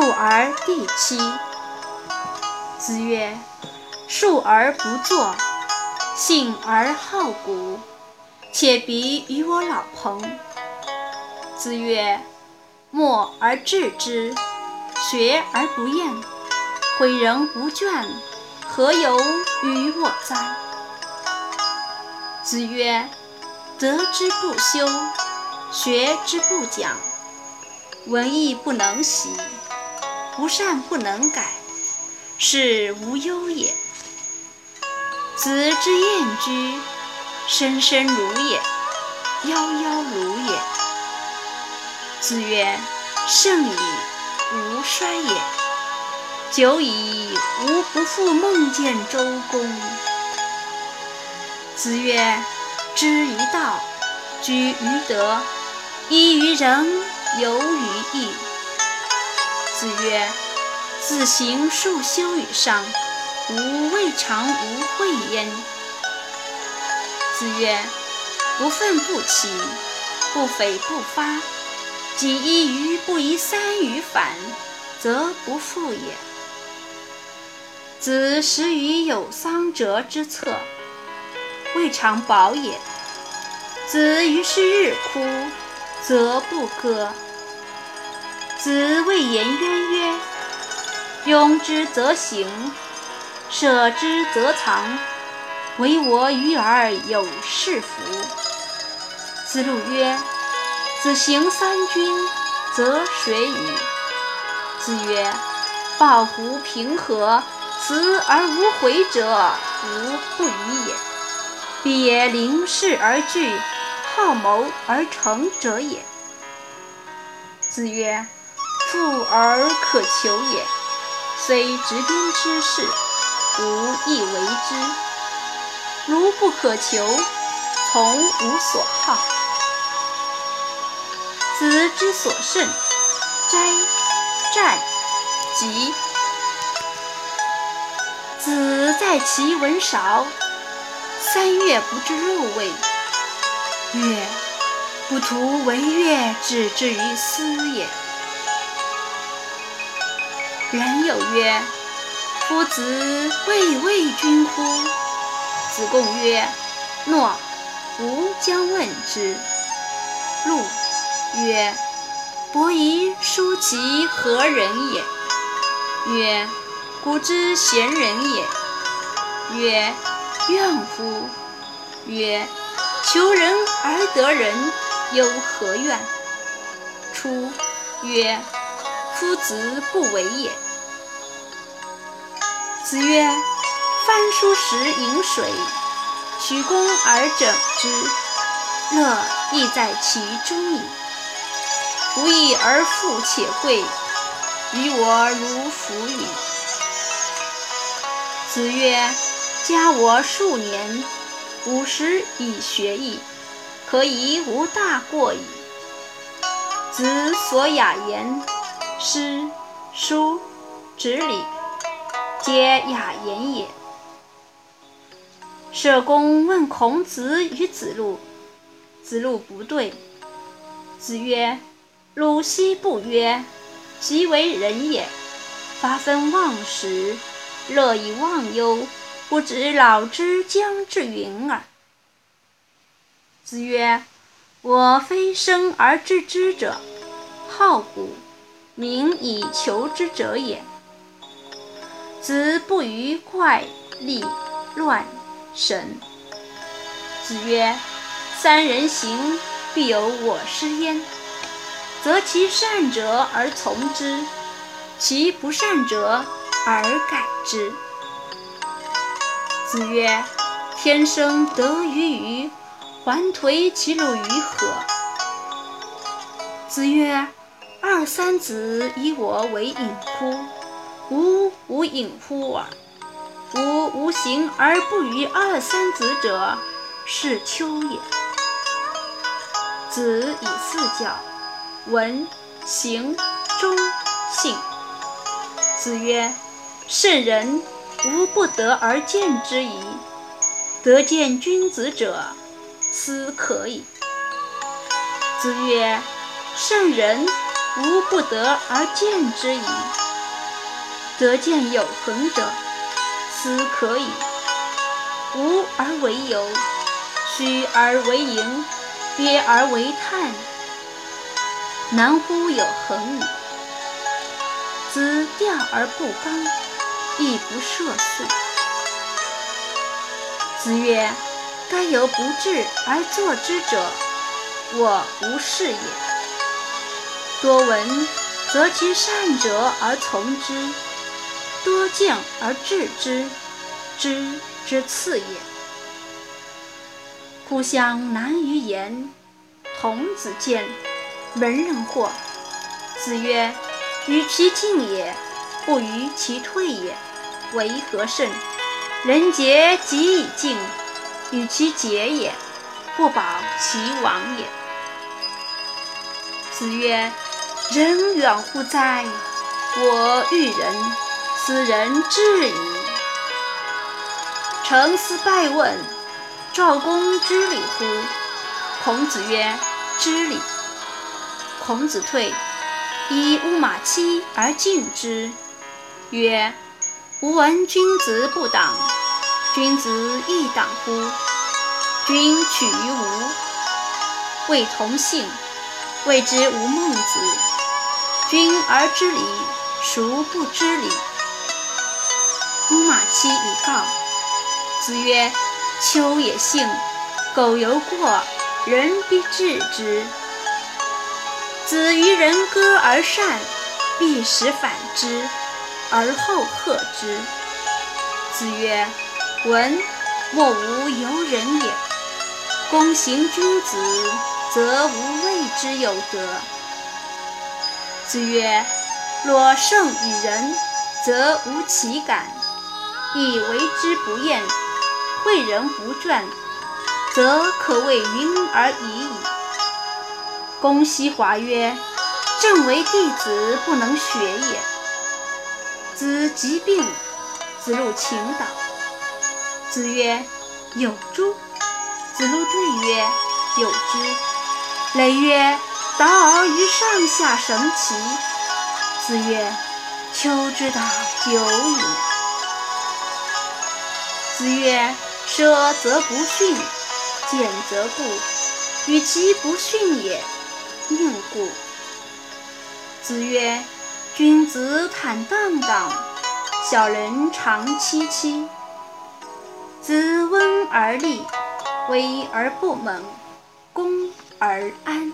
述而第七。子曰：“述而不作，信而好古，且比于我老朋。”子曰：“默而志之，学而不厌，诲人不倦，何有于我哉？”子曰：“得之不修，学之不讲，文艺不能习，不善不能改，是无忧也。子之厌居，深深如也，夭夭如也。”子曰：“盛矣，吾衰也；久矣，吾不复梦见周公。”子曰：“知于道，居于德，依于仁，游于义。”子曰：“自行数修于上，吾未尝无讳焉。”子曰：“不愤不启，不悱不发，己一鱼不遗三鱼反，则不复也。”子食于有桑折之侧。未尝饱也。子于是日哭，则不歌。子谓颜渊曰：“庸之则行，舍之则藏，唯我与尔有是夫。”子路曰：“子行三军，则谁与？”子曰：“抱负平和，辞而无悔者，吾不与也。”必也临事而惧，好谋而成者也。子曰：“富而可求也，虽执鞭之事，吾亦为之。如不可求，从无所好。”子之所慎，斋、战、疾。子在其文少。三月不知肉味，曰：不图为乐，止之于斯也。人有曰：夫子未为君乎？子贡曰：诺，吾将问之。陆曰：伯夷叔其何人也？曰：古之贤人也。曰：怨乎？曰：求人而得人，有何怨？出曰：夫子不为也。子曰：翻书时饮水，取功而枕之，乐亦在其中矣。不义而富且贵，于我如弗与？子曰。加我数年，五十以学艺，可以无大过矣。子所雅言，诗、书、执礼，皆雅言也。社公问孔子与子路，子路不对。子曰：“鲁奚不曰，其为人也，发愤忘食，乐以忘忧。”不知老之将至云耳。子曰：“我非生而知之者，好古，名以求之者也。”子不与怪力乱神。子曰：“三人行，必有我师焉。择其善者而从之，其不善者而改之。”子曰：“天生得鱼鱼，还颓其鲁于何？”子曰：“二三子以我为隐乎？吾无隐乎耳。吾无形而不与二三子者，是丘也。”子以四教：闻、行、忠、信。子曰：“圣人。”无不得而见之矣。得见君子者，斯可矣。子曰：圣人无不得而见之矣。得见有恒者，斯可矣。无而为有，虚而为盈，别而为叹，难乎有恒矣。子钓而不刚，亦不涉岁。子曰：“该有不智而作之者，我无是也。多闻则其善者而从之，多见而治之，知之次也。”故乡难于言。童子见，文人惑。子曰：“与其进也，不与其退也，为何甚？”人杰即以敬，与其节也，不保其亡也。子曰：“人远乎哉？我欲人，斯人至矣。”成思败问：“赵公知礼乎？”孔子曰：“知礼。”孔子退，以乌马期而进之，曰。吾闻君子不党，君子亦党乎？君取于吾，谓同姓，谓之吾孟子。君而知礼，孰不知礼？乌马期以告。子曰：丘也幸，苟有过，人必治之。子于人歌而善，必使反之。而后贺之。子曰：“闻莫无由人也。公行君子，则无谓之有德。”子曰：“若圣与人，则无其感；亦为之不厌，诲人不倦，则可谓云而已矣。”公西华曰：“正为弟子不能学也。”子疾病，子路请导。子曰：“有诸？”子路对曰：“有之。”累曰：“导而于上下绳奇。”子曰：“丘之道久矣。”子曰：“奢则不逊，俭则固。与其不逊也，宁固。”子曰。君子坦荡荡，小人长戚戚。子温而立，威而不猛，恭而安。